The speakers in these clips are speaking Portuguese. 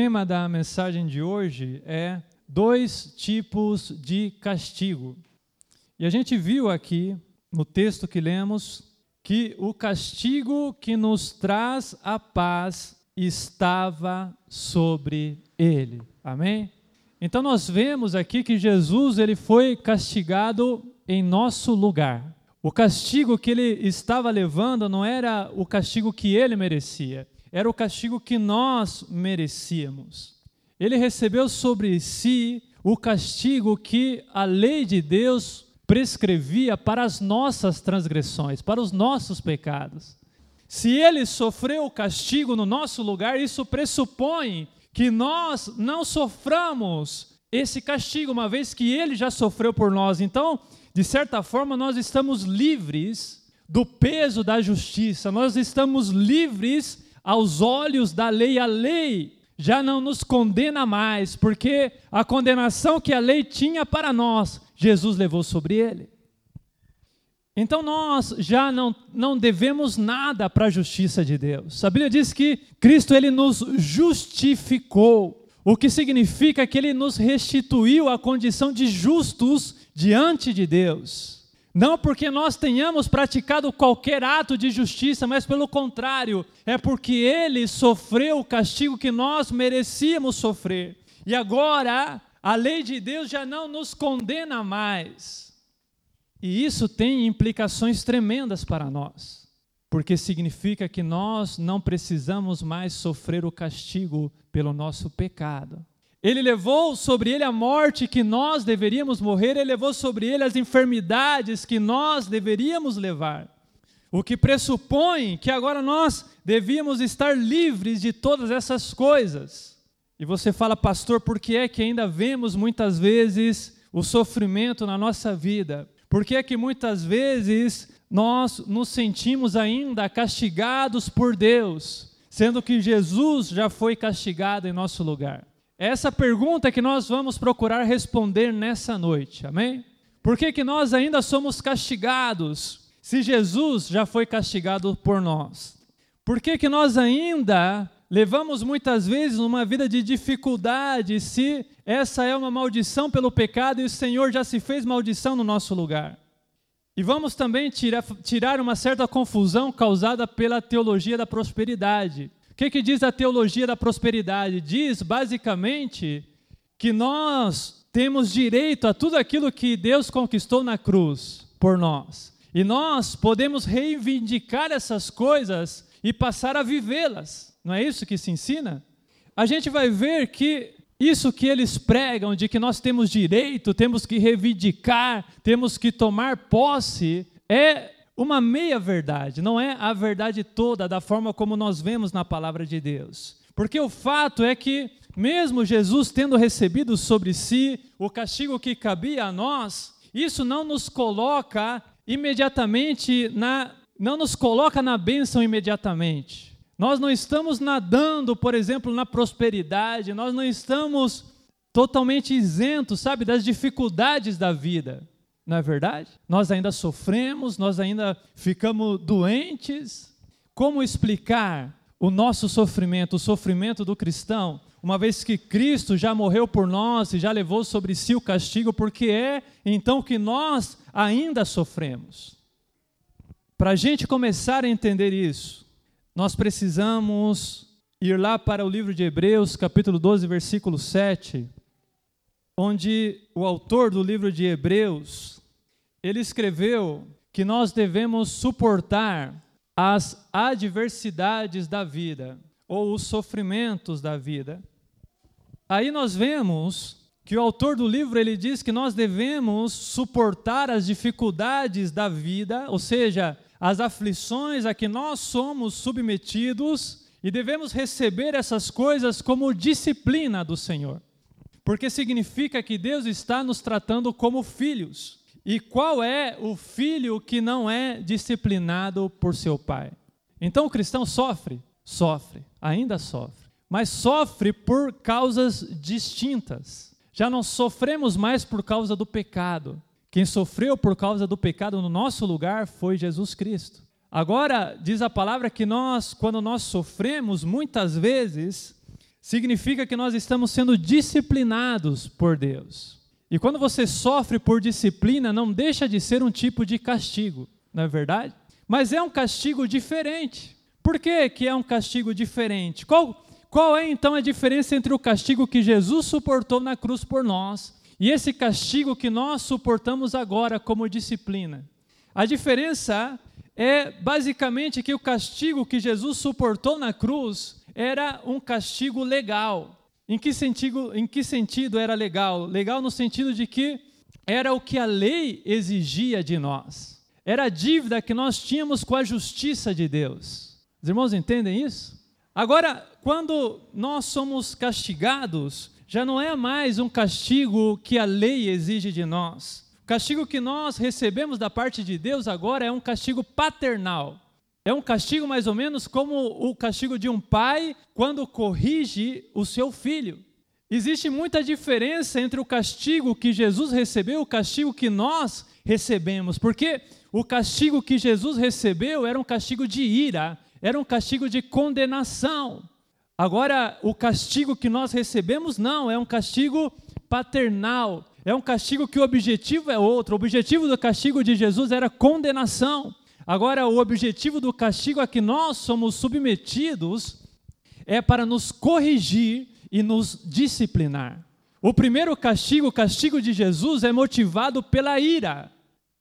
tema da mensagem de hoje é dois tipos de castigo. E a gente viu aqui no texto que lemos que o castigo que nos traz a paz estava sobre ele. Amém? Então nós vemos aqui que Jesus ele foi castigado em nosso lugar. O castigo que ele estava levando não era o castigo que ele merecia, era o castigo que nós merecíamos. Ele recebeu sobre si o castigo que a lei de Deus prescrevia para as nossas transgressões, para os nossos pecados. Se ele sofreu o castigo no nosso lugar, isso pressupõe que nós não soframos esse castigo, uma vez que ele já sofreu por nós. Então, de certa forma, nós estamos livres do peso da justiça, nós estamos livres aos olhos da lei. A lei já não nos condena mais, porque a condenação que a lei tinha para nós, Jesus levou sobre ele. Então nós já não, não devemos nada para a justiça de Deus. A Bíblia diz que Cristo ele nos justificou, o que significa que ele nos restituiu a condição de justos diante de Deus. Não porque nós tenhamos praticado qualquer ato de justiça, mas pelo contrário, é porque ele sofreu o castigo que nós merecíamos sofrer. E agora a lei de Deus já não nos condena mais e isso tem implicações tremendas para nós, porque significa que nós não precisamos mais sofrer o castigo pelo nosso pecado. Ele levou sobre ele a morte que nós deveríamos morrer, ele levou sobre ele as enfermidades que nós deveríamos levar. O que pressupõe que agora nós devíamos estar livres de todas essas coisas. E você fala, pastor, por que é que ainda vemos muitas vezes o sofrimento na nossa vida? Por que é que muitas vezes nós nos sentimos ainda castigados por Deus, sendo que Jesus já foi castigado em nosso lugar? Essa pergunta que nós vamos procurar responder nessa noite, amém? Por que, que nós ainda somos castigados se Jesus já foi castigado por nós? Por que, que nós ainda levamos muitas vezes uma vida de dificuldade se essa é uma maldição pelo pecado e o Senhor já se fez maldição no nosso lugar. E vamos também tirar, tirar uma certa confusão causada pela teologia da prosperidade. Que, que diz a teologia da prosperidade? Diz basicamente que nós temos direito a tudo aquilo que Deus conquistou na cruz por nós. E nós podemos reivindicar essas coisas e passar a vivê-las. Não é isso que se ensina? A gente vai ver que isso que eles pregam de que nós temos direito, temos que reivindicar, temos que tomar posse, é uma meia verdade, não é a verdade toda da forma como nós vemos na palavra de Deus. Porque o fato é que, mesmo Jesus tendo recebido sobre si o castigo que cabia a nós, isso não nos coloca imediatamente na. não nos coloca na bênção imediatamente. Nós não estamos nadando, por exemplo, na prosperidade, nós não estamos totalmente isentos, sabe, das dificuldades da vida. Não é verdade? Nós ainda sofremos, nós ainda ficamos doentes. Como explicar o nosso sofrimento, o sofrimento do cristão, uma vez que Cristo já morreu por nós e já levou sobre si o castigo, porque é então que nós ainda sofremos? Para a gente começar a entender isso, nós precisamos ir lá para o livro de Hebreus, capítulo 12, versículo 7, onde o autor do livro de Hebreus, ele escreveu que nós devemos suportar as adversidades da vida ou os sofrimentos da vida. Aí nós vemos que o autor do livro ele diz que nós devemos suportar as dificuldades da vida, ou seja, as aflições a que nós somos submetidos e devemos receber essas coisas como disciplina do Senhor. Porque significa que Deus está nos tratando como filhos. E qual é o filho que não é disciplinado por seu pai? Então o cristão sofre? Sofre, ainda sofre. Mas sofre por causas distintas. Já não sofremos mais por causa do pecado, quem sofreu por causa do pecado no nosso lugar foi Jesus Cristo. Agora, diz a palavra que nós, quando nós sofremos, muitas vezes, significa que nós estamos sendo disciplinados por Deus. E quando você sofre por disciplina, não deixa de ser um tipo de castigo, não é verdade? Mas é um castigo diferente. Por que, que é um castigo diferente? Qual, qual é então a diferença entre o castigo que Jesus suportou na cruz por nós e esse castigo que nós suportamos agora como disciplina? A diferença é basicamente que o castigo que Jesus suportou na cruz era um castigo legal. Em que sentido, em que sentido era legal? Legal no sentido de que era o que a lei exigia de nós. Era a dívida que nós tínhamos com a justiça de Deus. Os irmãos entendem isso? Agora, quando nós somos castigados, já não é mais um castigo que a lei exige de nós. O castigo que nós recebemos da parte de Deus agora é um castigo paternal. É um castigo mais ou menos como o castigo de um pai quando corrige o seu filho. Existe muita diferença entre o castigo que Jesus recebeu e o castigo que nós recebemos, porque o castigo que Jesus recebeu era um castigo de ira, era um castigo de condenação. Agora, o castigo que nós recebemos não, é um castigo paternal, é um castigo que o objetivo é outro. O objetivo do castigo de Jesus era condenação. Agora, o objetivo do castigo a que nós somos submetidos é para nos corrigir e nos disciplinar. O primeiro castigo, o castigo de Jesus, é motivado pela ira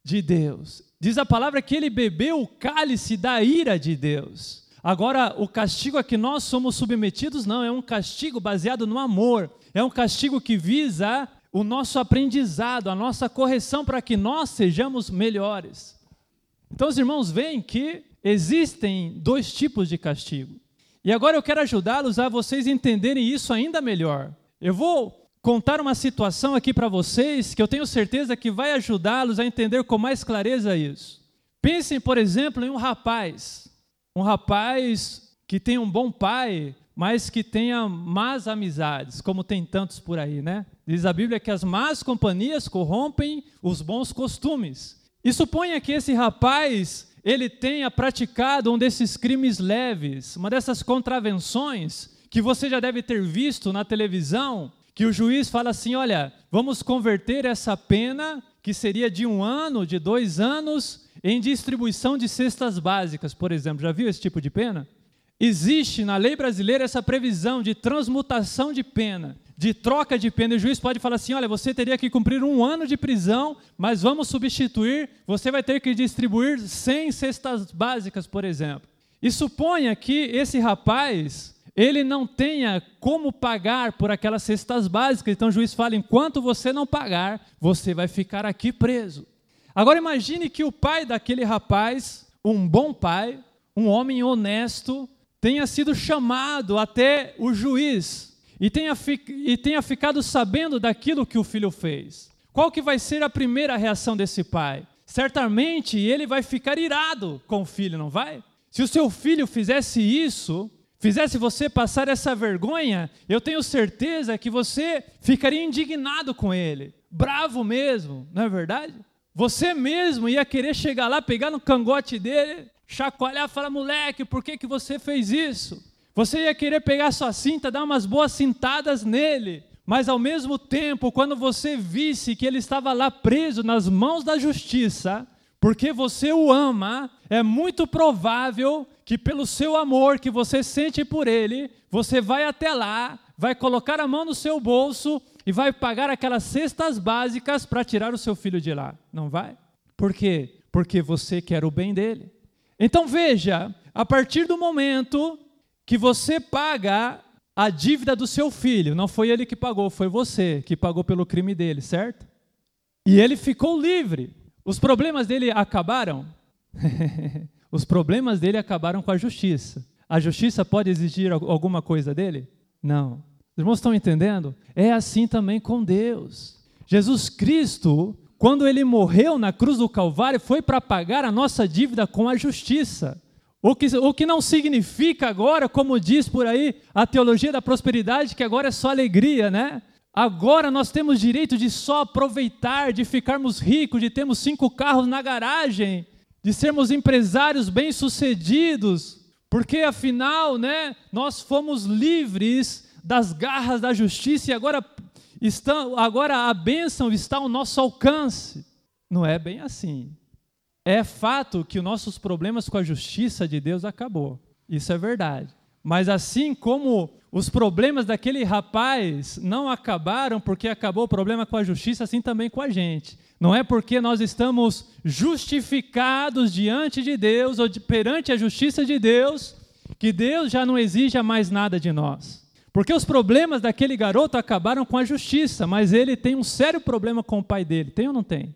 de Deus. Diz a palavra que ele bebeu o cálice da ira de Deus. Agora, o castigo a que nós somos submetidos não é um castigo baseado no amor, é um castigo que visa o nosso aprendizado, a nossa correção para que nós sejamos melhores. Então, os irmãos veem que existem dois tipos de castigo. E agora eu quero ajudá-los a vocês entenderem isso ainda melhor. Eu vou contar uma situação aqui para vocês que eu tenho certeza que vai ajudá-los a entender com mais clareza isso. Pensem, por exemplo, em um rapaz, um rapaz que tem um bom pai, mas que tenha más amizades, como tem tantos por aí, né? Diz a Bíblia que as más companhias corrompem os bons costumes. E suponha que esse rapaz ele tenha praticado um desses crimes leves, uma dessas contravenções que você já deve ter visto na televisão, que o juiz fala assim: olha, vamos converter essa pena, que seria de um ano, de dois anos, em distribuição de cestas básicas, por exemplo. Já viu esse tipo de pena? Existe na lei brasileira essa previsão de transmutação de pena, de troca de pena. O juiz pode falar assim: olha, você teria que cumprir um ano de prisão, mas vamos substituir, você vai ter que distribuir 100 cestas básicas, por exemplo. E suponha que esse rapaz ele não tenha como pagar por aquelas cestas básicas. Então o juiz fala: enquanto você não pagar, você vai ficar aqui preso. Agora imagine que o pai daquele rapaz, um bom pai, um homem honesto, tenha sido chamado até o juiz e tenha, e tenha ficado sabendo daquilo que o filho fez. Qual que vai ser a primeira reação desse pai? Certamente ele vai ficar irado com o filho, não vai? Se o seu filho fizesse isso, fizesse você passar essa vergonha, eu tenho certeza que você ficaria indignado com ele, bravo mesmo, não é verdade? Você mesmo ia querer chegar lá, pegar no cangote dele, chacoalhar, falar: moleque, por que, que você fez isso? Você ia querer pegar sua cinta, dar umas boas cintadas nele, mas ao mesmo tempo, quando você visse que ele estava lá preso nas mãos da justiça, porque você o ama, é muito provável que pelo seu amor que você sente por ele, você vai até lá, vai colocar a mão no seu bolso e vai pagar aquelas cestas básicas para tirar o seu filho de lá. Não vai? Por quê? Porque você quer o bem dele. Então veja, a partir do momento que você paga a dívida do seu filho, não foi ele que pagou, foi você que pagou pelo crime dele, certo? E ele ficou livre. Os problemas dele acabaram? Os problemas dele acabaram com a justiça. A justiça pode exigir alguma coisa dele? Não. Os irmãos estão entendendo? É assim também com Deus. Jesus Cristo, quando ele morreu na cruz do Calvário, foi para pagar a nossa dívida com a justiça. O que, o que não significa agora, como diz por aí a teologia da prosperidade, que agora é só alegria, né? Agora nós temos direito de só aproveitar, de ficarmos ricos, de termos cinco carros na garagem, de sermos empresários bem-sucedidos, porque afinal, né, nós fomos livres das garras da justiça e agora, está, agora a bênção está ao nosso alcance. Não é bem assim. É fato que os nossos problemas com a justiça de Deus acabou. Isso é verdade. Mas assim como os problemas daquele rapaz não acabaram porque acabou o problema com a justiça, assim também com a gente. Não é porque nós estamos justificados diante de Deus ou de, perante a justiça de Deus que Deus já não exija mais nada de nós. Porque os problemas daquele garoto acabaram com a justiça, mas ele tem um sério problema com o pai dele. Tem ou não tem?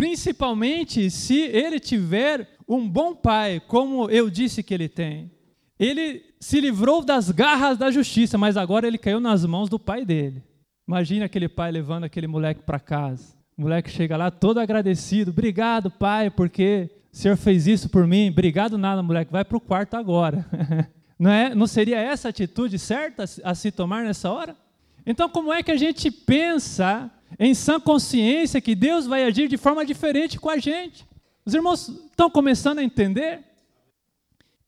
Principalmente se ele tiver um bom pai, como eu disse que ele tem. Ele se livrou das garras da justiça, mas agora ele caiu nas mãos do pai dele. Imagina aquele pai levando aquele moleque para casa. O moleque chega lá todo agradecido. Obrigado, pai, porque o senhor fez isso por mim. Obrigado nada, moleque. Vai para o quarto agora. Não, é, não seria essa atitude certa a se tomar nessa hora? Então, como é que a gente pensa em sã consciência que Deus vai agir de forma diferente com a gente? Os irmãos estão começando a entender?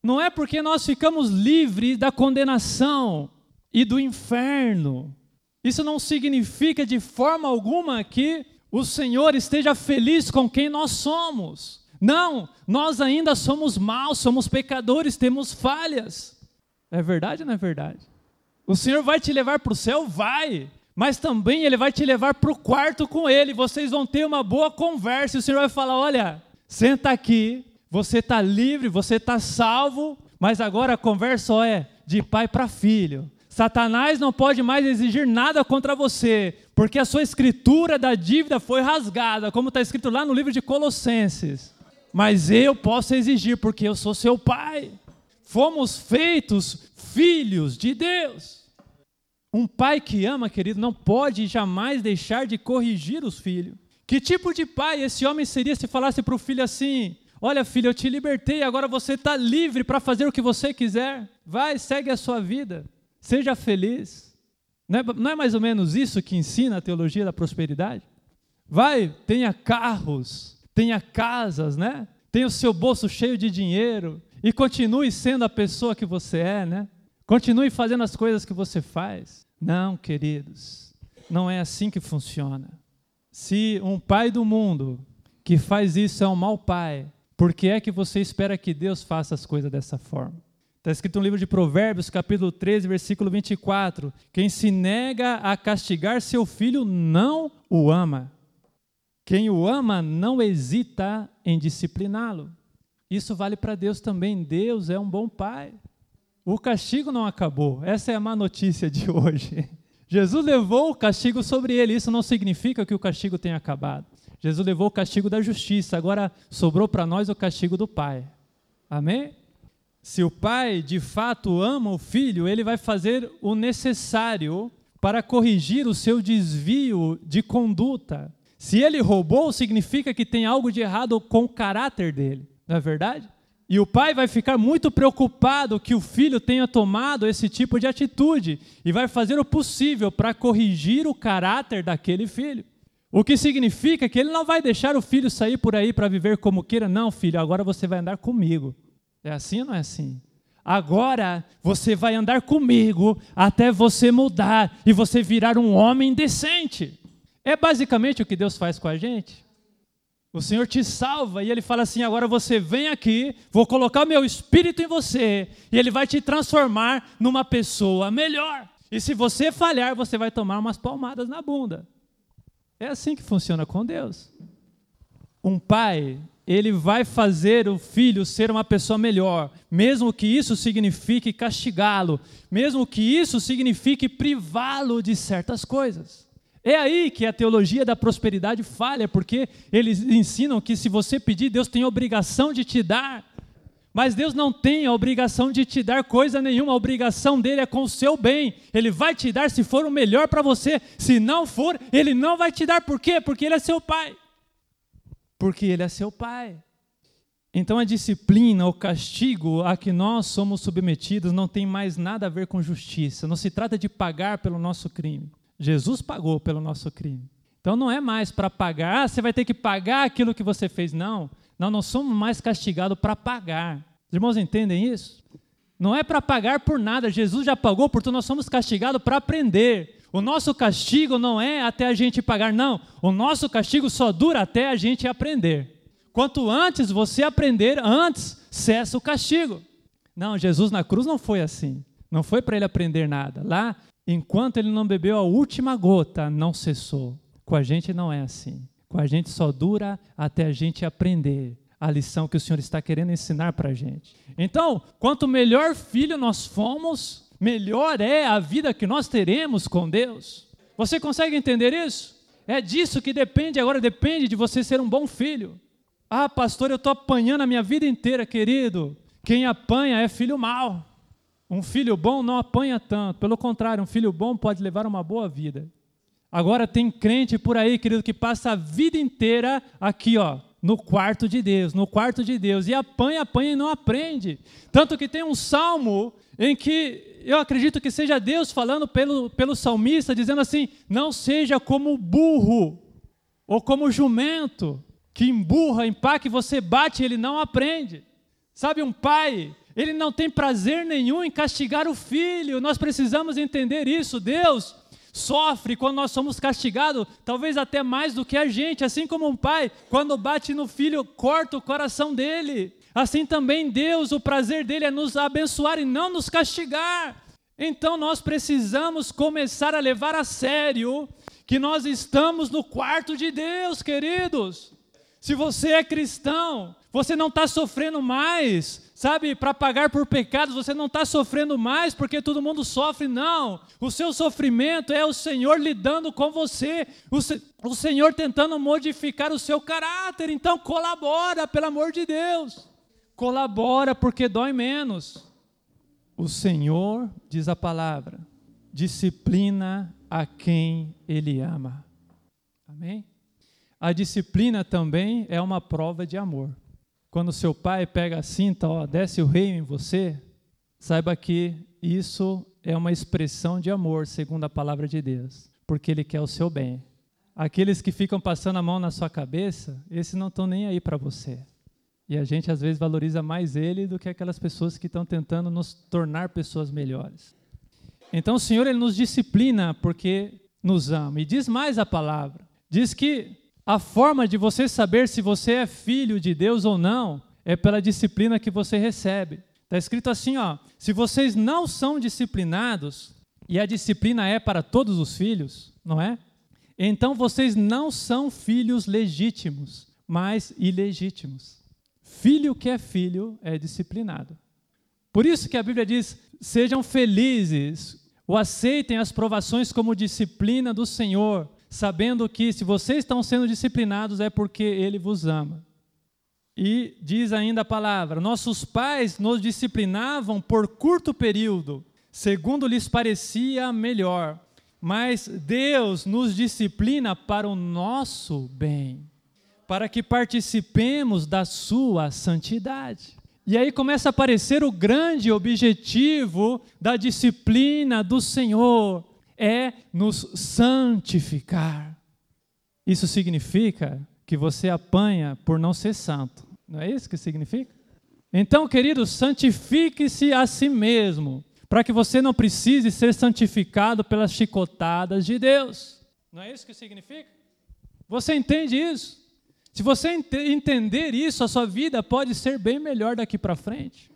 Não é porque nós ficamos livres da condenação e do inferno. Isso não significa de forma alguma que o Senhor esteja feliz com quem nós somos. Não, nós ainda somos maus, somos pecadores, temos falhas. É verdade ou não é verdade? O Senhor vai te levar para o céu? Vai. Mas também Ele vai te levar para o quarto com Ele. Vocês vão ter uma boa conversa. E o Senhor vai falar: Olha, senta aqui, você está livre, você está salvo, mas agora a conversa é de pai para filho. Satanás não pode mais exigir nada contra você, porque a sua escritura da dívida foi rasgada, como está escrito lá no livro de Colossenses. Mas eu posso exigir, porque eu sou seu pai. Fomos feitos filhos de Deus. Um pai que ama, querido, não pode jamais deixar de corrigir os filhos. Que tipo de pai esse homem seria se falasse para o filho assim: Olha, filho, eu te libertei, agora você está livre para fazer o que você quiser. Vai, segue a sua vida. Seja feliz. Não é, não é mais ou menos isso que ensina a teologia da prosperidade? Vai, tenha carros, tenha casas, né? Tenha o seu bolso cheio de dinheiro e continue sendo a pessoa que você é, né? Continue fazendo as coisas que você faz. Não, queridos, não é assim que funciona. Se um pai do mundo que faz isso é um mau pai, por que é que você espera que Deus faça as coisas dessa forma? Está escrito no livro de Provérbios, capítulo 13, versículo 24: Quem se nega a castigar seu filho não o ama. Quem o ama não hesita em discipliná-lo. Isso vale para Deus também. Deus é um bom pai. O castigo não acabou. Essa é a má notícia de hoje. Jesus levou o castigo sobre ele. Isso não significa que o castigo tenha acabado. Jesus levou o castigo da justiça, agora sobrou para nós o castigo do Pai. Amém? Se o pai de fato ama o filho, ele vai fazer o necessário para corrigir o seu desvio de conduta. Se ele roubou, significa que tem algo de errado com o caráter dele, não é verdade? E o pai vai ficar muito preocupado que o filho tenha tomado esse tipo de atitude e vai fazer o possível para corrigir o caráter daquele filho. O que significa que ele não vai deixar o filho sair por aí para viver como queira. Não, filho, agora você vai andar comigo. É assim ou não é assim? Agora você vai andar comigo até você mudar e você virar um homem decente. É basicamente o que Deus faz com a gente. O Senhor te salva e Ele fala assim: agora você vem aqui, vou colocar meu espírito em você e Ele vai te transformar numa pessoa melhor. E se você falhar, você vai tomar umas palmadas na bunda. É assim que funciona com Deus. Um pai, ele vai fazer o filho ser uma pessoa melhor, mesmo que isso signifique castigá-lo, mesmo que isso signifique privá-lo de certas coisas. É aí que a teologia da prosperidade falha, porque eles ensinam que se você pedir, Deus tem obrigação de te dar. Mas Deus não tem a obrigação de te dar coisa nenhuma, a obrigação dele é com o seu bem. Ele vai te dar se for o melhor para você. Se não for, ele não vai te dar. Por quê? Porque ele é seu pai. Porque ele é seu pai. Então a disciplina, o castigo a que nós somos submetidos não tem mais nada a ver com justiça. Não se trata de pagar pelo nosso crime. Jesus pagou pelo nosso crime. Então não é mais para pagar, ah, você vai ter que pagar aquilo que você fez. Não. Nós não somos mais castigados para pagar. Os irmãos entendem isso? não é para pagar por nada. Jesus já pagou, portanto nós somos castigados para aprender. O nosso castigo não é até a gente pagar, não. O nosso castigo só dura até a gente aprender. Quanto antes você aprender, antes cessa o castigo. Não, Jesus na cruz não foi assim. Não foi para ele aprender nada. Lá, enquanto ele não bebeu a última gota, não cessou. Com a gente não é assim. Com a gente só dura até a gente aprender a lição que o Senhor está querendo ensinar para a gente. Então, quanto melhor filho nós fomos, melhor é a vida que nós teremos com Deus. Você consegue entender isso? É disso que depende, agora depende de você ser um bom filho. Ah, pastor, eu estou apanhando a minha vida inteira, querido. Quem apanha é filho mau. Um filho bom não apanha tanto, pelo contrário, um filho bom pode levar uma boa vida. Agora tem crente por aí, querido, que passa a vida inteira aqui, ó, no quarto de Deus, no quarto de Deus, e apanha, apanha e não aprende. Tanto que tem um salmo em que eu acredito que seja Deus falando pelo, pelo salmista, dizendo assim: não seja como burro ou como jumento, que emburra, empaque, você bate e ele não aprende. Sabe, um pai, ele não tem prazer nenhum em castigar o filho, nós precisamos entender isso. Deus sofre quando nós somos castigados, talvez até mais do que a gente, assim como um pai, quando bate no filho, corta o coração dele. Assim também Deus, o prazer dele é nos abençoar e não nos castigar. Então nós precisamos começar a levar a sério que nós estamos no quarto de Deus, queridos. Se você é cristão, você não está sofrendo mais, sabe, para pagar por pecados, você não está sofrendo mais porque todo mundo sofre, não. O seu sofrimento é o Senhor lidando com você, o, se, o Senhor tentando modificar o seu caráter. Então, colabora, pelo amor de Deus. Colabora porque dói menos. O Senhor, diz a palavra, disciplina a quem Ele ama. Amém? A disciplina também é uma prova de amor. Quando seu pai pega a cinta, ó, desce o rei em você, saiba que isso é uma expressão de amor, segundo a palavra de Deus, porque ele quer o seu bem. Aqueles que ficam passando a mão na sua cabeça, esses não estão nem aí para você. E a gente às vezes valoriza mais ele do que aquelas pessoas que estão tentando nos tornar pessoas melhores. Então o Senhor ele nos disciplina porque nos ama. E diz mais a palavra. Diz que a forma de você saber se você é filho de Deus ou não é pela disciplina que você recebe. Está escrito assim, ó: se vocês não são disciplinados, e a disciplina é para todos os filhos, não é? Então vocês não são filhos legítimos, mas ilegítimos. Filho que é filho é disciplinado. Por isso que a Bíblia diz: sejam felizes, ou aceitem as provações como disciplina do Senhor, sabendo que se vocês estão sendo disciplinados é porque Ele vos ama. E diz ainda a palavra: nossos pais nos disciplinavam por curto período, segundo lhes parecia melhor, mas Deus nos disciplina para o nosso bem, para que participemos da Sua santidade. E aí começa a aparecer o grande objetivo da disciplina do Senhor, é nos santificar. Isso significa que você apanha por não ser santo. Não é isso que significa? Então, querido, santifique-se a si mesmo, para que você não precise ser santificado pelas chicotadas de Deus. Não é isso que significa? Você entende isso? Se você ent entender isso, a sua vida pode ser bem melhor daqui para frente.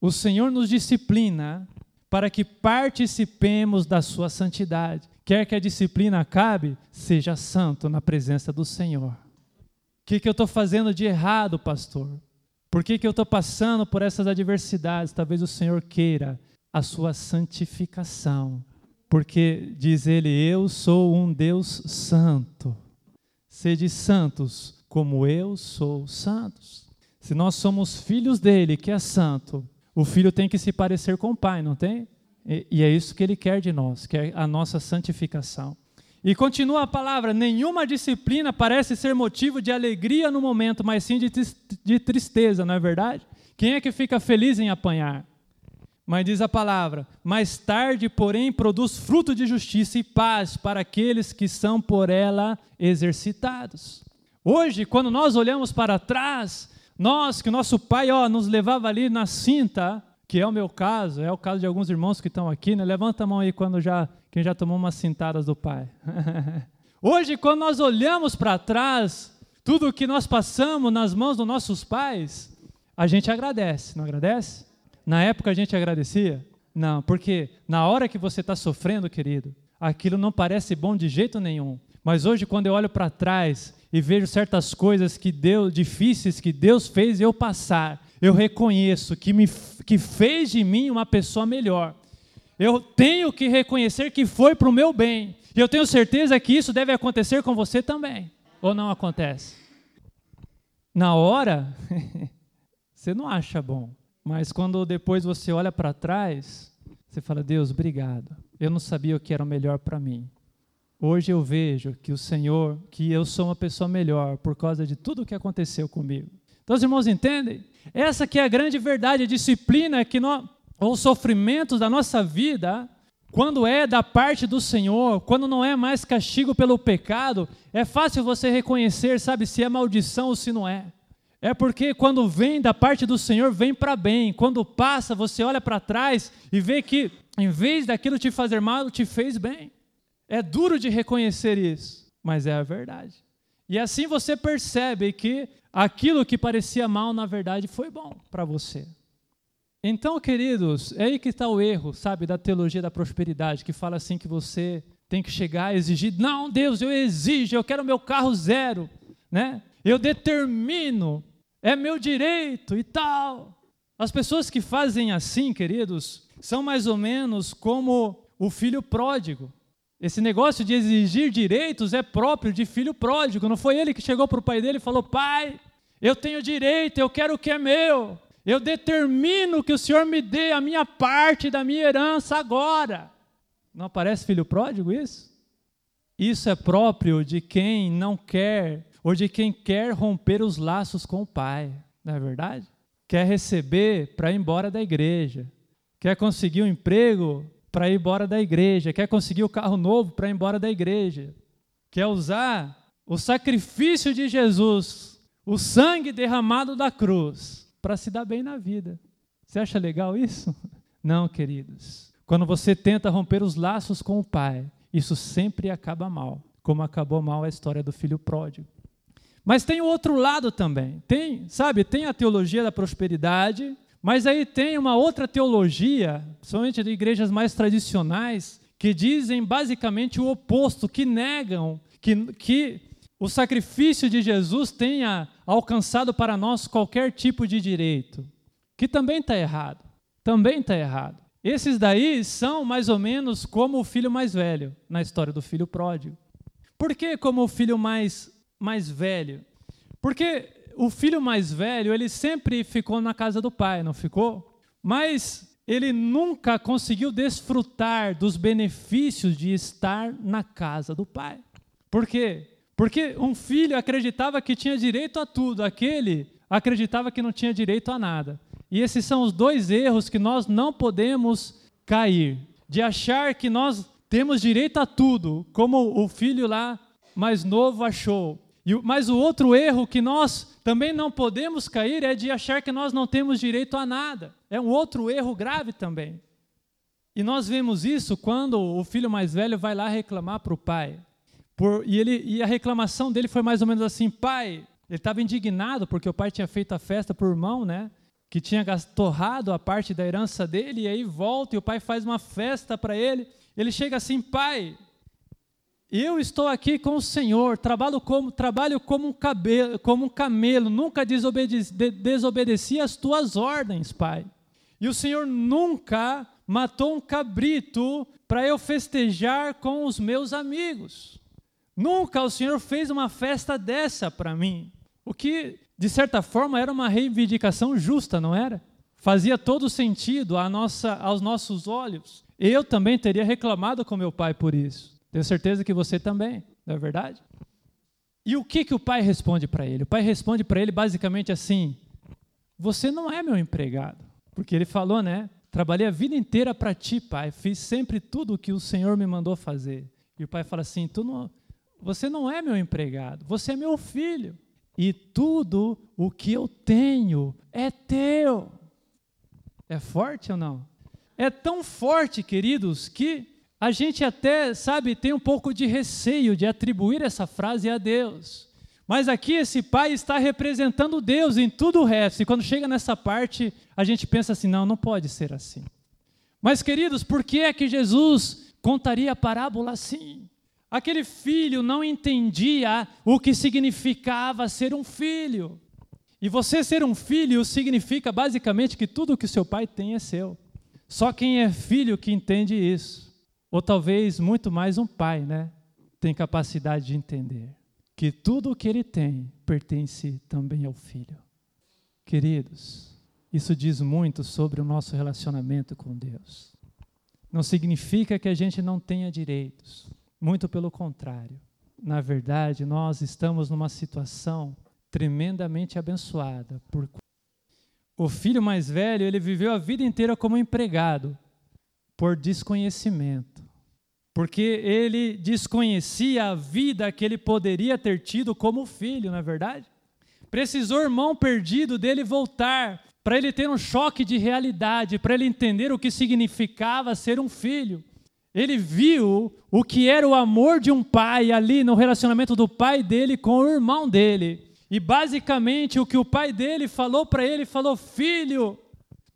O Senhor nos disciplina para que participemos da sua santidade. Quer que a disciplina acabe, seja santo na presença do Senhor. O que, que eu estou fazendo de errado, pastor? Por que, que eu estou passando por essas adversidades? Talvez o Senhor queira a sua santificação. Porque, diz ele, eu sou um Deus santo. Sede santos, como eu sou santos. Se nós somos filhos dele, que é santo, o filho tem que se parecer com o pai, não tem? E, e é isso que ele quer de nós, que é a nossa santificação. E continua a palavra: nenhuma disciplina parece ser motivo de alegria no momento, mas sim de, de tristeza, não é verdade? Quem é que fica feliz em apanhar? Mas diz a palavra: mais tarde, porém, produz fruto de justiça e paz para aqueles que são por ela exercitados. Hoje, quando nós olhamos para trás, nós, que o nosso pai ó, nos levava ali na cinta, que é o meu caso, é o caso de alguns irmãos que estão aqui, né? Levanta a mão aí quando já quem já tomou umas cintadas do pai. Hoje, quando nós olhamos para trás, tudo o que nós passamos nas mãos dos nossos pais, a gente agradece, não agradece? Na época a gente agradecia? Não, porque na hora que você está sofrendo, querido, aquilo não parece bom de jeito nenhum. Mas hoje, quando eu olho para trás e vejo certas coisas que Deus, difíceis que Deus fez eu passar, eu reconheço que, me, que fez de mim uma pessoa melhor. Eu tenho que reconhecer que foi para o meu bem. E eu tenho certeza que isso deve acontecer com você também. Ou não acontece? Na hora, você não acha bom. Mas quando depois você olha para trás, você fala: Deus, obrigado. Eu não sabia o que era o melhor para mim. Hoje eu vejo que o Senhor, que eu sou uma pessoa melhor por causa de tudo o que aconteceu comigo. Então, os irmãos entendem? Essa que é a grande verdade, a disciplina que nós, os sofrimentos da nossa vida, quando é da parte do Senhor, quando não é mais castigo pelo pecado, é fácil você reconhecer, sabe, se é maldição ou se não é. É porque quando vem da parte do Senhor, vem para bem. Quando passa, você olha para trás e vê que, em vez daquilo te fazer mal, te fez bem. É duro de reconhecer isso, mas é a verdade. E assim você percebe que aquilo que parecia mal, na verdade, foi bom para você. Então, queridos, é aí que está o erro, sabe, da teologia da prosperidade, que fala assim que você tem que chegar e exigir, não, Deus, eu exijo, eu quero meu carro zero, né? Eu determino, é meu direito e tal. As pessoas que fazem assim, queridos, são mais ou menos como o filho pródigo. Esse negócio de exigir direitos é próprio de filho pródigo. Não foi ele que chegou para o pai dele e falou: Pai, eu tenho direito, eu quero o que é meu. Eu determino que o Senhor me dê a minha parte da minha herança agora. Não aparece filho pródigo isso? Isso é próprio de quem não quer, ou de quem quer romper os laços com o pai, não é verdade? Quer receber para ir embora da igreja, quer conseguir um emprego para ir embora da igreja, quer conseguir o carro novo para ir embora da igreja, quer usar o sacrifício de Jesus, o sangue derramado da cruz, para se dar bem na vida. Você acha legal isso? Não, queridos. Quando você tenta romper os laços com o Pai, isso sempre acaba mal, como acabou mal a história do filho pródigo. Mas tem o outro lado também. Tem, sabe, tem a teologia da prosperidade, mas aí tem uma outra teologia, principalmente de igrejas mais tradicionais, que dizem basicamente o oposto, que negam que, que o sacrifício de Jesus tenha alcançado para nós qualquer tipo de direito, que também está errado. Também está errado. Esses daí são mais ou menos como o filho mais velho, na história do filho pródigo. Por que como o filho mais, mais velho? Porque o filho mais velho, ele sempre ficou na casa do pai, não ficou? Mas ele nunca conseguiu desfrutar dos benefícios de estar na casa do pai. Por quê? Porque um filho acreditava que tinha direito a tudo, aquele acreditava que não tinha direito a nada. E esses são os dois erros que nós não podemos cair, de achar que nós temos direito a tudo, como o filho lá mais novo achou, e, mas o outro erro que nós também não podemos cair é de achar que nós não temos direito a nada. É um outro erro grave também. E nós vemos isso quando o filho mais velho vai lá reclamar para o pai. Por, e, ele, e a reclamação dele foi mais ou menos assim: pai, ele estava indignado porque o pai tinha feito a festa para o irmão, né? Que tinha torrado a parte da herança dele, e aí volta e o pai faz uma festa para ele. Ele chega assim: pai, eu estou aqui com o Senhor, trabalho como, trabalho como, um, cabelo, como um camelo, nunca desobedeci, desobedeci as tuas ordens, Pai. E o Senhor nunca matou um cabrito para eu festejar com os meus amigos. Nunca o Senhor fez uma festa dessa para mim. O que, de certa forma, era uma reivindicação justa, não era? Fazia todo sentido nossa, aos nossos olhos. Eu também teria reclamado com meu pai por isso. Tenho certeza que você também, não é verdade? E o que, que o pai responde para ele? O pai responde para ele basicamente assim: Você não é meu empregado. Porque ele falou, né? Trabalhei a vida inteira para ti, pai. Fiz sempre tudo o que o Senhor me mandou fazer. E o pai fala assim: tu não, Você não é meu empregado, você é meu filho. E tudo o que eu tenho é teu. É forte ou não? É tão forte, queridos, que a gente até, sabe, tem um pouco de receio de atribuir essa frase a Deus. Mas aqui esse pai está representando Deus em tudo o resto. E quando chega nessa parte, a gente pensa assim: não, não pode ser assim. Mas, queridos, por que é que Jesus contaria a parábola assim? Aquele filho não entendia o que significava ser um filho. E você ser um filho significa basicamente que tudo que seu pai tem é seu. Só quem é filho que entende isso. Ou talvez muito mais um pai, né? Tem capacidade de entender que tudo o que ele tem pertence também ao filho. Queridos, isso diz muito sobre o nosso relacionamento com Deus. Não significa que a gente não tenha direitos, muito pelo contrário. Na verdade, nós estamos numa situação tremendamente abençoada por o filho mais velho, ele viveu a vida inteira como empregado por desconhecimento porque ele desconhecia a vida que ele poderia ter tido como filho, não é verdade? Precisou o irmão perdido dele voltar, para ele ter um choque de realidade, para ele entender o que significava ser um filho. Ele viu o que era o amor de um pai ali no relacionamento do pai dele com o irmão dele. E basicamente o que o pai dele falou para ele, falou: "Filho,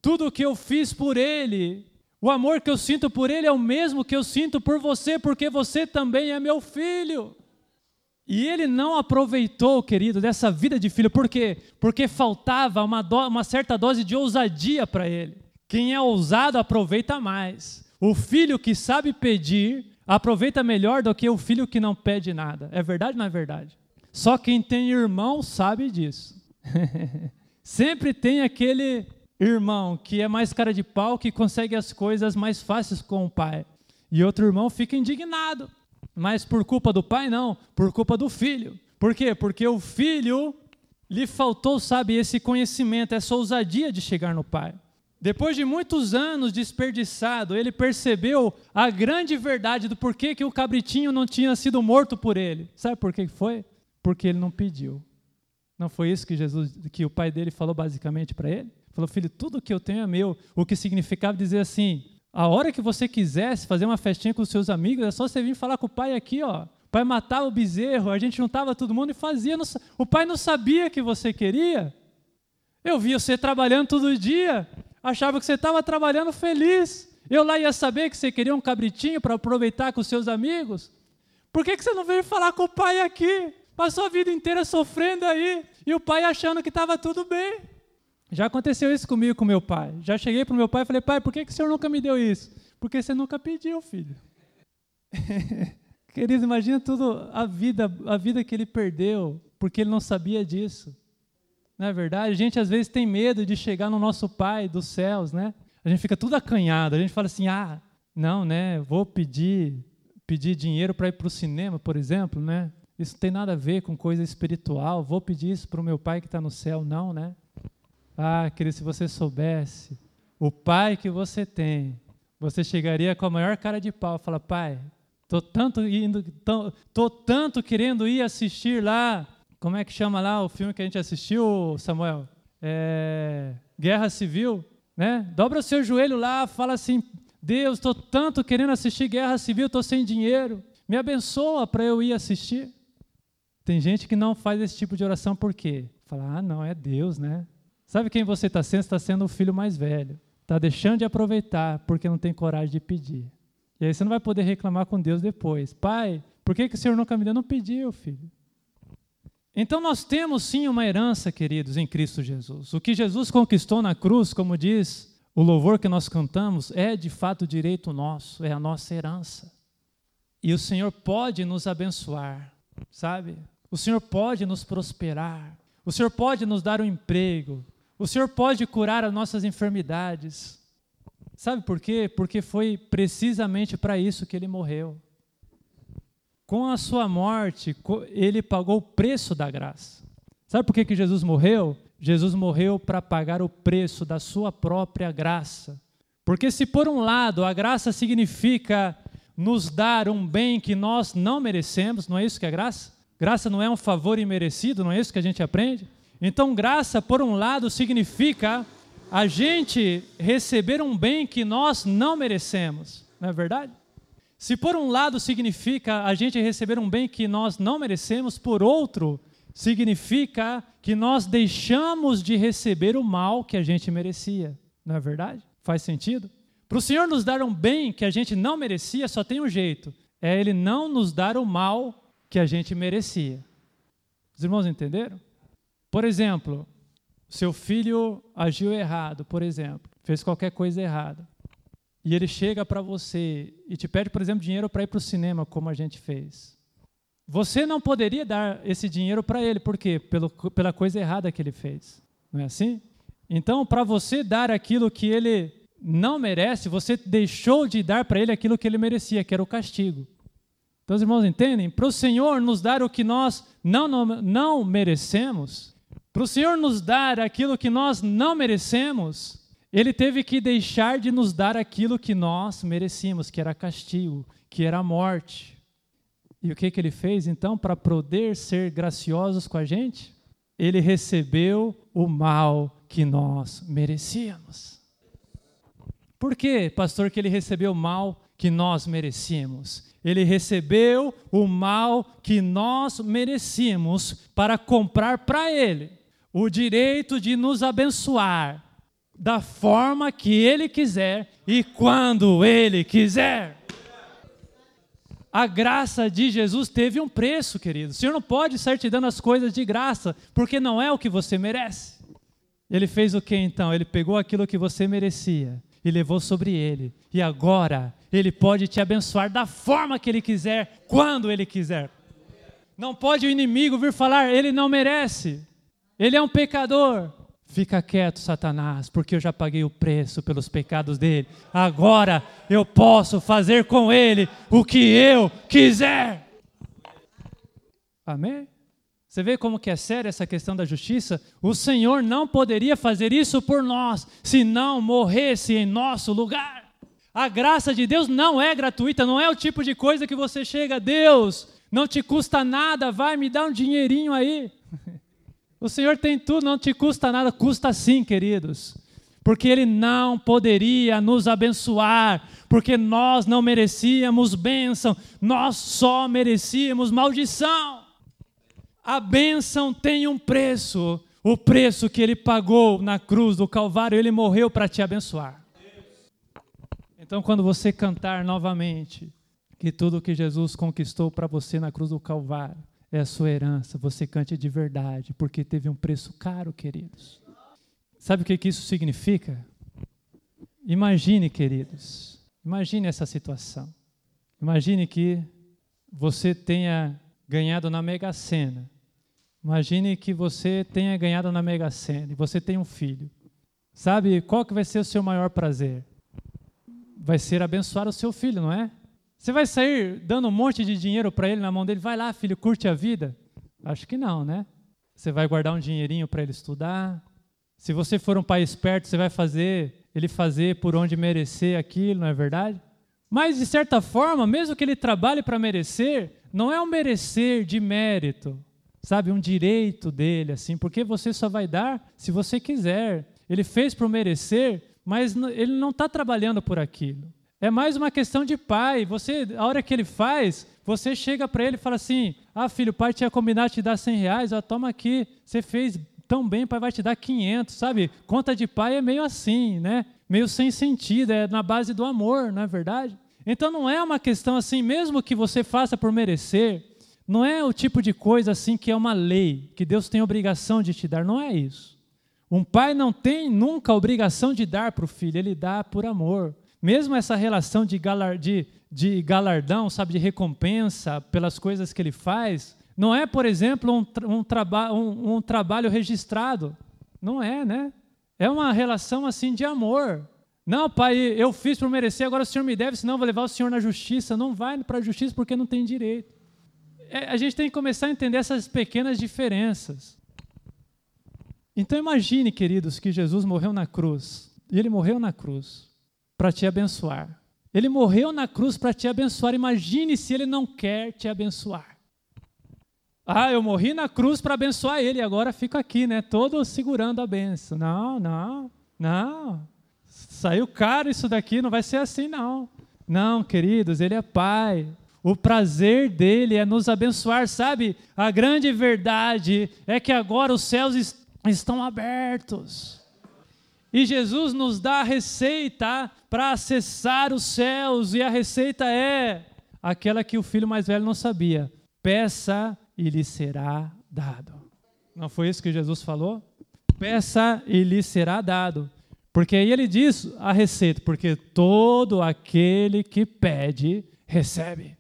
tudo o que eu fiz por ele, o amor que eu sinto por ele é o mesmo que eu sinto por você, porque você também é meu filho. E ele não aproveitou, querido, dessa vida de filho. Por quê? Porque faltava uma, do, uma certa dose de ousadia para ele. Quem é ousado aproveita mais. O filho que sabe pedir aproveita melhor do que o filho que não pede nada. É verdade ou não é verdade? Só quem tem irmão sabe disso. Sempre tem aquele irmão que é mais cara de pau, que consegue as coisas mais fáceis com o pai. E outro irmão fica indignado. Mas por culpa do pai, não, por culpa do filho. Por quê? Porque o filho lhe faltou, sabe, esse conhecimento, essa ousadia de chegar no pai. Depois de muitos anos desperdiçado, ele percebeu a grande verdade do porquê que o cabritinho não tinha sido morto por ele. Sabe por que foi? Porque ele não pediu. Não foi isso que Jesus, que o pai dele falou basicamente para ele? Falou, filho, tudo que eu tenho é meu. O que significava dizer assim: a hora que você quisesse fazer uma festinha com os seus amigos, é só você vir falar com o pai aqui, ó. O pai matava o bezerro, a gente juntava todo mundo e fazia. O pai não sabia que você queria. Eu via você trabalhando todo dia, achava que você estava trabalhando feliz. Eu lá ia saber que você queria um cabritinho para aproveitar com os seus amigos. Por que, que você não veio falar com o pai aqui? Passou a vida inteira sofrendo aí e o pai achando que estava tudo bem. Já aconteceu isso comigo com meu pai. Já cheguei para o meu pai e falei, pai, por que, que o senhor nunca me deu isso? Porque você nunca pediu, filho. Querido, imagina tudo a vida, a vida que ele perdeu, porque ele não sabia disso. Não é verdade? A gente às vezes tem medo de chegar no nosso pai dos céus, né? A gente fica tudo acanhado. A gente fala assim: "Ah, não, né? Vou pedir pedir dinheiro para ir para o cinema, por exemplo, né? Isso não tem nada a ver com coisa espiritual. Vou pedir isso para o meu pai que está no céu, não, né? Ah, querido, se você soubesse o pai que você tem, você chegaria com a maior cara de pau e fala, pai, tô tanto indo, tô, tô tanto querendo ir assistir lá, como é que chama lá o filme que a gente assistiu, Samuel? É, Guerra Civil, né? Dobra o seu joelho lá, fala assim, Deus, estou tanto querendo assistir Guerra Civil, estou sem dinheiro, me abençoa para eu ir assistir. Tem gente que não faz esse tipo de oração por quê? Fala, ah, não, é Deus, né? Sabe quem você está sendo? Você está sendo o filho mais velho. Está deixando de aproveitar porque não tem coragem de pedir. E aí você não vai poder reclamar com Deus depois. Pai, por que, que o Senhor nunca me deu? Não pediu, filho. Então nós temos sim uma herança, queridos, em Cristo Jesus. O que Jesus conquistou na cruz, como diz o louvor que nós cantamos, é de fato direito nosso, é a nossa herança. E o Senhor pode nos abençoar, sabe? O Senhor pode nos prosperar. O Senhor pode nos dar um emprego. O Senhor pode curar as nossas enfermidades. Sabe por quê? Porque foi precisamente para isso que ele morreu. Com a sua morte, ele pagou o preço da graça. Sabe por que, que Jesus morreu? Jesus morreu para pagar o preço da sua própria graça. Porque se por um lado a graça significa nos dar um bem que nós não merecemos, não é isso que é graça? Graça não é um favor imerecido, não é isso que a gente aprende? Então, graça, por um lado, significa a gente receber um bem que nós não merecemos, não é verdade? Se por um lado significa a gente receber um bem que nós não merecemos, por outro, significa que nós deixamos de receber o mal que a gente merecia, não é verdade? Faz sentido? Para o Senhor nos dar um bem que a gente não merecia, só tem um jeito: é Ele não nos dar o mal que a gente merecia. Os irmãos entenderam? Por exemplo, seu filho agiu errado, por exemplo, fez qualquer coisa errada e ele chega para você e te pede, por exemplo, dinheiro para ir para o cinema, como a gente fez. Você não poderia dar esse dinheiro para ele, por quê? Pelo, pela coisa errada que ele fez. Não é assim? Então, para você dar aquilo que ele não merece, você deixou de dar para ele aquilo que ele merecia, que era o castigo. Então, os irmãos entendem? Para o Senhor nos dar o que nós não, não, não merecemos, para o Senhor nos dar aquilo que nós não merecemos, ele teve que deixar de nos dar aquilo que nós merecíamos, que era castigo, que era morte. E o que, que ele fez então para poder ser graciosos com a gente? Ele recebeu o mal que nós merecíamos. Por que, pastor, que ele recebeu o mal que nós merecíamos? Ele recebeu o mal que nós merecíamos para comprar para ele o direito de nos abençoar da forma que Ele quiser e quando Ele quiser. A graça de Jesus teve um preço, querido. O Senhor não pode sair te dando as coisas de graça, porque não é o que você merece. Ele fez o que então? Ele pegou aquilo que você merecia e levou sobre ele. E agora ele pode te abençoar da forma que ele quiser, quando ele quiser. Não pode o inimigo vir falar, ele não merece. Ele é um pecador. Fica quieto, Satanás, porque eu já paguei o preço pelos pecados dele. Agora eu posso fazer com ele o que eu quiser. Amém? Você vê como que é séria essa questão da justiça? O Senhor não poderia fazer isso por nós se não morresse em nosso lugar. A graça de Deus não é gratuita, não é o tipo de coisa que você chega, Deus, não te custa nada, vai me dar um dinheirinho aí. O Senhor tem tudo, não te custa nada, custa sim, queridos. Porque Ele não poderia nos abençoar, porque nós não merecíamos bênção, nós só merecíamos maldição. A bênção tem um preço, o preço que Ele pagou na cruz do Calvário, Ele morreu para te abençoar. Então, quando você cantar novamente que tudo que Jesus conquistou para você na cruz do Calvário, é a sua herança, você cante de verdade, porque teve um preço caro, queridos. Sabe o que, isso significa? Imagine, queridos, imagine essa situação. Imagine que você tenha ganhado na Mega Sena. Imagine que você tenha ganhado na Mega Sena e você tem um filho. Sabe qual que vai ser o seu maior prazer? Vai ser abençoar o seu filho, não é? Você vai sair dando um monte de dinheiro para ele na mão dele? Vai lá, filho, curte a vida? Acho que não, né? Você vai guardar um dinheirinho para ele estudar. Se você for um pai esperto, você vai fazer ele fazer por onde merecer aquilo, não é verdade? Mas, de certa forma, mesmo que ele trabalhe para merecer, não é um merecer de mérito, sabe? Um direito dele, assim, porque você só vai dar se você quiser. Ele fez para merecer, mas ele não está trabalhando por aquilo. É mais uma questão de pai. Você, a hora que ele faz, você chega para ele e fala assim: Ah, filho, o pai tinha combinado te dar 100 reais, ó, toma aqui. Você fez tão bem, o pai vai te dar 500, sabe? Conta de pai é meio assim, né? Meio sem sentido, é na base do amor, não é verdade? Então não é uma questão assim, mesmo que você faça por merecer, não é o tipo de coisa assim que é uma lei, que Deus tem obrigação de te dar, não é isso. Um pai não tem nunca obrigação de dar para o filho, ele dá por amor. Mesmo essa relação de, galar, de, de galardão, sabe, de recompensa pelas coisas que ele faz, não é, por exemplo, um, um, traba um, um trabalho registrado. Não é, né? É uma relação assim de amor. Não, pai, eu fiz por merecer, agora o senhor me deve, senão eu vou levar o senhor na justiça. Não vai para a justiça porque não tem direito. É, a gente tem que começar a entender essas pequenas diferenças. Então imagine, queridos, que Jesus morreu na cruz. E ele morreu na cruz para te abençoar. Ele morreu na cruz para te abençoar. Imagine se ele não quer te abençoar. Ah, eu morri na cruz para abençoar ele, agora fico aqui, né? Todo segurando a benção. Não, não. Não, saiu caro isso daqui, não vai ser assim não. Não, queridos, ele é pai. O prazer dele é nos abençoar, sabe? A grande verdade é que agora os céus est estão abertos. E Jesus nos dá a receita para acessar os céus, e a receita é aquela que o filho mais velho não sabia: peça e lhe será dado. Não foi isso que Jesus falou? Peça e lhe será dado. Porque aí ele diz a receita: porque todo aquele que pede, recebe.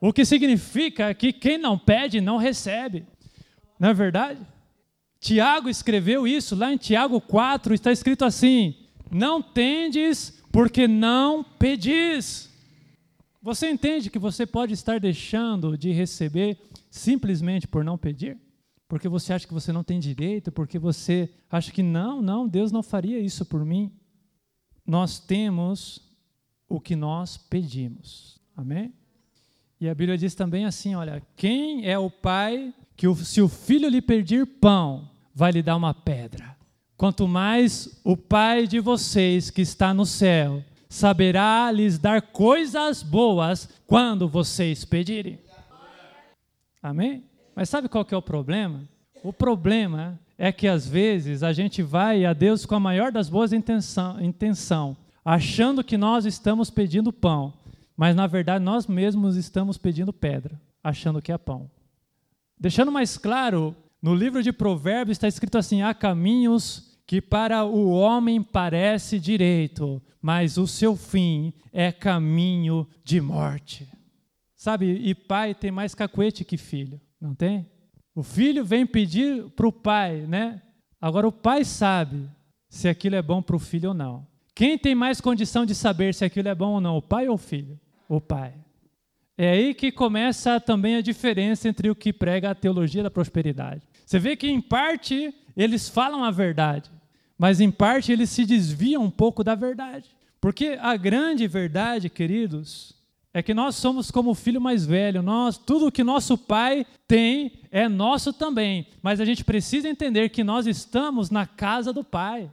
O que significa que quem não pede, não recebe. Não é verdade? Tiago escreveu isso lá em Tiago 4, está escrito assim: Não tendes porque não pedis. Você entende que você pode estar deixando de receber simplesmente por não pedir? Porque você acha que você não tem direito, porque você acha que não, não, Deus não faria isso por mim. Nós temos o que nós pedimos. Amém? E a Bíblia diz também assim: olha, quem é o pai que, se o filho lhe pedir pão, vai lhe dar uma pedra? Quanto mais o Pai de vocês que está no céu saberá lhes dar coisas boas quando vocês pedirem. Amém? Mas sabe qual que é o problema? O problema é que às vezes a gente vai a Deus com a maior das boas intenção, intenção achando que nós estamos pedindo pão, mas na verdade nós mesmos estamos pedindo pedra, achando que é pão. Deixando mais claro, no livro de Provérbios está escrito assim: há caminhos que para o homem parece direito, mas o seu fim é caminho de morte. Sabe, e pai tem mais cacuete que filho, não tem? O filho vem pedir para o pai, né? Agora o pai sabe se aquilo é bom para o filho ou não. Quem tem mais condição de saber se aquilo é bom ou não, o pai ou o filho? O pai. É aí que começa também a diferença entre o que prega a teologia da prosperidade. Você vê que, em parte, eles falam a verdade, mas, em parte, eles se desviam um pouco da verdade. Porque a grande verdade, queridos, é que nós somos como o filho mais velho. Nós, tudo que nosso pai tem é nosso também. Mas a gente precisa entender que nós estamos na casa do pai.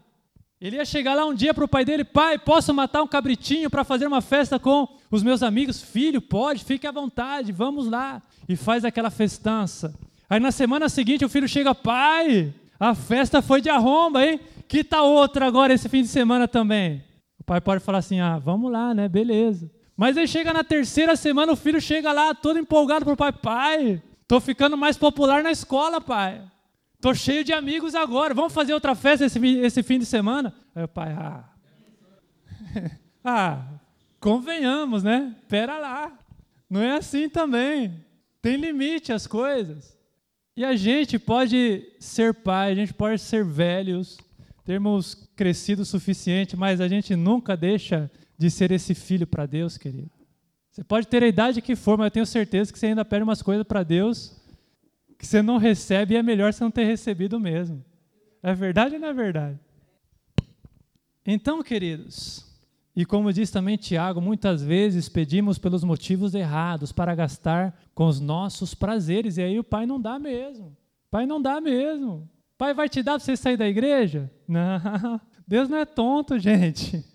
Ele ia chegar lá um dia para o pai dele: Pai, posso matar um cabritinho para fazer uma festa com os meus amigos? Filho, pode, fique à vontade, vamos lá. E faz aquela festança. Aí na semana seguinte o filho chega: Pai, a festa foi de arromba, hein? Que tal outra agora esse fim de semana também? O pai pode falar assim: Ah, vamos lá, né? Beleza. Mas aí chega na terceira semana, o filho chega lá todo empolgado para o pai: Pai, estou ficando mais popular na escola, pai. Estou cheio de amigos agora. Vamos fazer outra festa esse, esse fim de semana? Aí o pai, ah. ah, convenhamos, né? Pera lá. Não é assim também. Tem limite as coisas. E a gente pode ser pai, a gente pode ser velhos, termos crescido o suficiente, mas a gente nunca deixa de ser esse filho para Deus, querido. Você pode ter a idade que for, mas eu tenho certeza que você ainda pede umas coisas para Deus que você não recebe e é melhor você não ter recebido mesmo. É verdade ou não é verdade? Então, queridos, e como diz também Tiago, muitas vezes pedimos pelos motivos errados para gastar com os nossos prazeres, e aí o pai não dá mesmo. Pai não dá mesmo. Pai vai te dar para você sair da igreja? Não. Deus não é tonto, gente.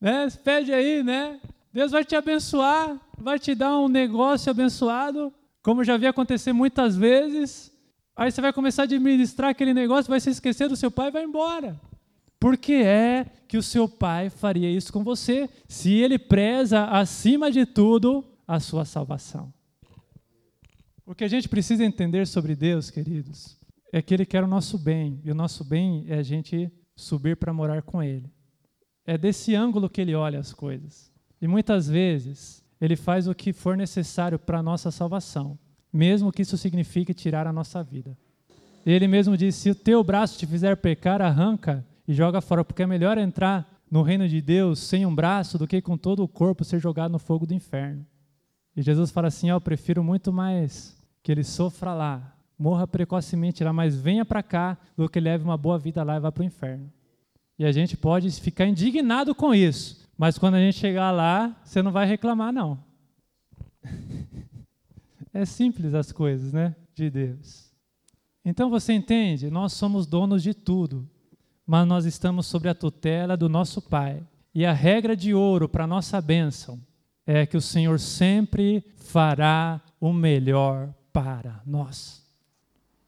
Né? Pede aí, né? Deus vai te abençoar, vai te dar um negócio abençoado, como já vi acontecer muitas vezes, aí você vai começar a administrar aquele negócio, vai se esquecer do seu pai e vai embora. Por que é que o seu pai faria isso com você, se ele preza acima de tudo a sua salvação? O que a gente precisa entender sobre Deus, queridos, é que Ele quer o nosso bem, e o nosso bem é a gente subir para morar com Ele. É desse ângulo que Ele olha as coisas. E muitas vezes ele faz o que for necessário para a nossa salvação, mesmo que isso signifique tirar a nossa vida. Ele mesmo disse: se o teu braço te fizer pecar, arranca e joga fora, porque é melhor entrar no reino de Deus sem um braço do que com todo o corpo ser jogado no fogo do inferno. E Jesus fala assim: oh, eu prefiro muito mais que ele sofra lá, morra precocemente lá, mas venha para cá do que leve uma boa vida lá e vá para o inferno. E a gente pode ficar indignado com isso, mas quando a gente chegar lá, você não vai reclamar, não. é simples as coisas, né? De Deus. Então você entende? Nós somos donos de tudo. Mas nós estamos sob a tutela do nosso Pai. E a regra de ouro para nossa bênção é que o Senhor sempre fará o melhor para nós.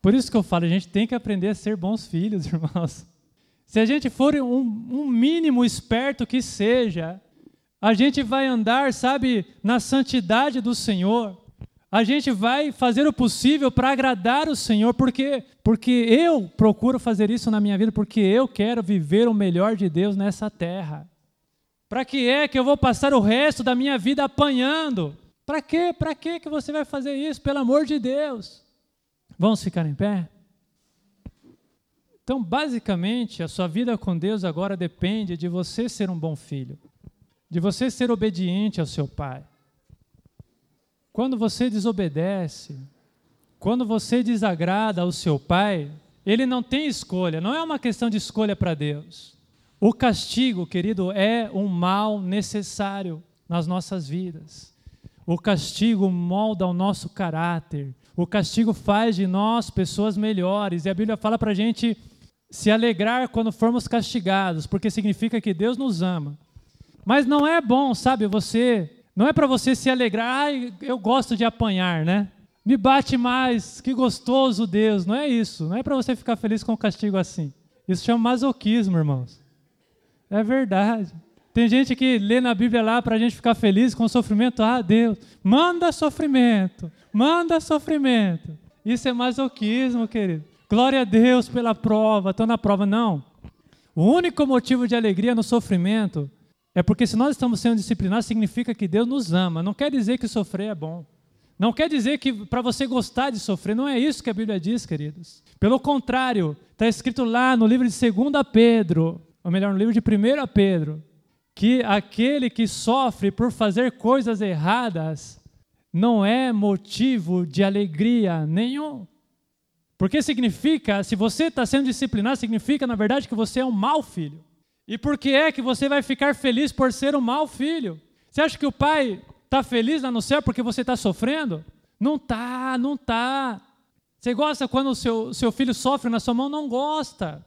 Por isso que eu falo, a gente tem que aprender a ser bons filhos, irmãos. Se a gente for um, um mínimo esperto que seja, a gente vai andar, sabe, na santidade do Senhor. A gente vai fazer o possível para agradar o Senhor, porque porque eu procuro fazer isso na minha vida, porque eu quero viver o melhor de Deus nessa terra. Para que é que eu vou passar o resto da minha vida apanhando? Para quê? Para quê que você vai fazer isso? Pelo amor de Deus. Vamos ficar em pé? Então, basicamente, a sua vida com Deus agora depende de você ser um bom filho, de você ser obediente ao seu pai. Quando você desobedece, quando você desagrada ao seu pai, ele não tem escolha, não é uma questão de escolha para Deus. O castigo, querido, é um mal necessário nas nossas vidas. O castigo molda o nosso caráter. O castigo faz de nós pessoas melhores. E a Bíblia fala para a gente se alegrar quando formos castigados, porque significa que Deus nos ama. Mas não é bom, sabe, você, não é para você se alegrar, ai, eu gosto de apanhar, né? Me bate mais, que gostoso Deus. Não é isso, não é para você ficar feliz com o castigo assim. Isso chama masoquismo, irmãos. É verdade. Tem gente que lê na Bíblia lá para a gente ficar feliz com o sofrimento. Ah, Deus, manda sofrimento, manda sofrimento. Isso é masoquismo, querido. Glória a Deus pela prova, estou na prova. Não. O único motivo de alegria no sofrimento é porque se nós estamos sendo disciplinados, significa que Deus nos ama. Não quer dizer que sofrer é bom. Não quer dizer que para você gostar de sofrer, não é isso que a Bíblia diz, queridos. Pelo contrário, está escrito lá no livro de 2 Pedro, ou melhor, no livro de 1 Pedro, que aquele que sofre por fazer coisas erradas não é motivo de alegria nenhum. Porque significa, se você está sendo disciplinado, significa, na verdade, que você é um mau filho. E por que é que você vai ficar feliz por ser um mau filho? Você acha que o pai está feliz lá no céu porque você está sofrendo? Não tá, não tá. Você gosta quando o seu, seu filho sofre na sua mão? Não gosta.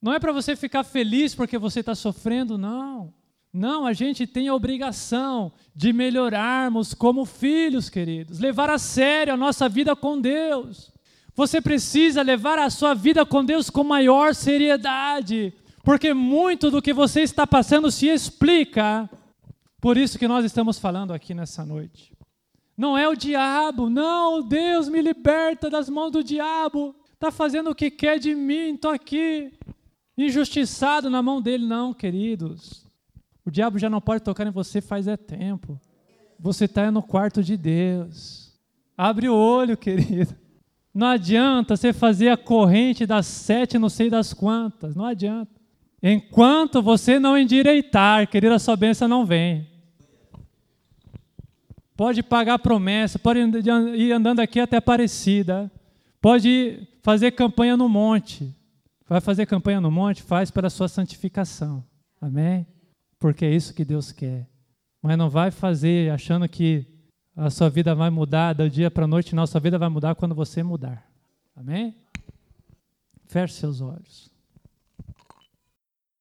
Não é para você ficar feliz porque você está sofrendo, não. Não, a gente tem a obrigação de melhorarmos como filhos, queridos, levar a sério a nossa vida com Deus. Você precisa levar a sua vida com Deus com maior seriedade, porque muito do que você está passando se explica por isso que nós estamos falando aqui nessa noite. Não é o diabo, não, Deus me liberta das mãos do diabo, está fazendo o que quer de mim, estou aqui, injustiçado na mão dele, não, queridos. O diabo já não pode tocar em você faz é tempo. Você está no quarto de Deus. Abre o olho, querido. Não adianta você fazer a corrente das sete, não sei das quantas. Não adianta. Enquanto você não endireitar, querida, sua bênção não vem. Pode pagar promessa, pode ir andando aqui até Aparecida. Pode fazer campanha no monte. Vai fazer campanha no monte? Faz para a sua santificação. Amém? Porque é isso que Deus quer. Mas não vai fazer achando que a sua vida vai mudar do dia para a noite, não. A sua vida vai mudar quando você mudar. Amém? Feche seus olhos.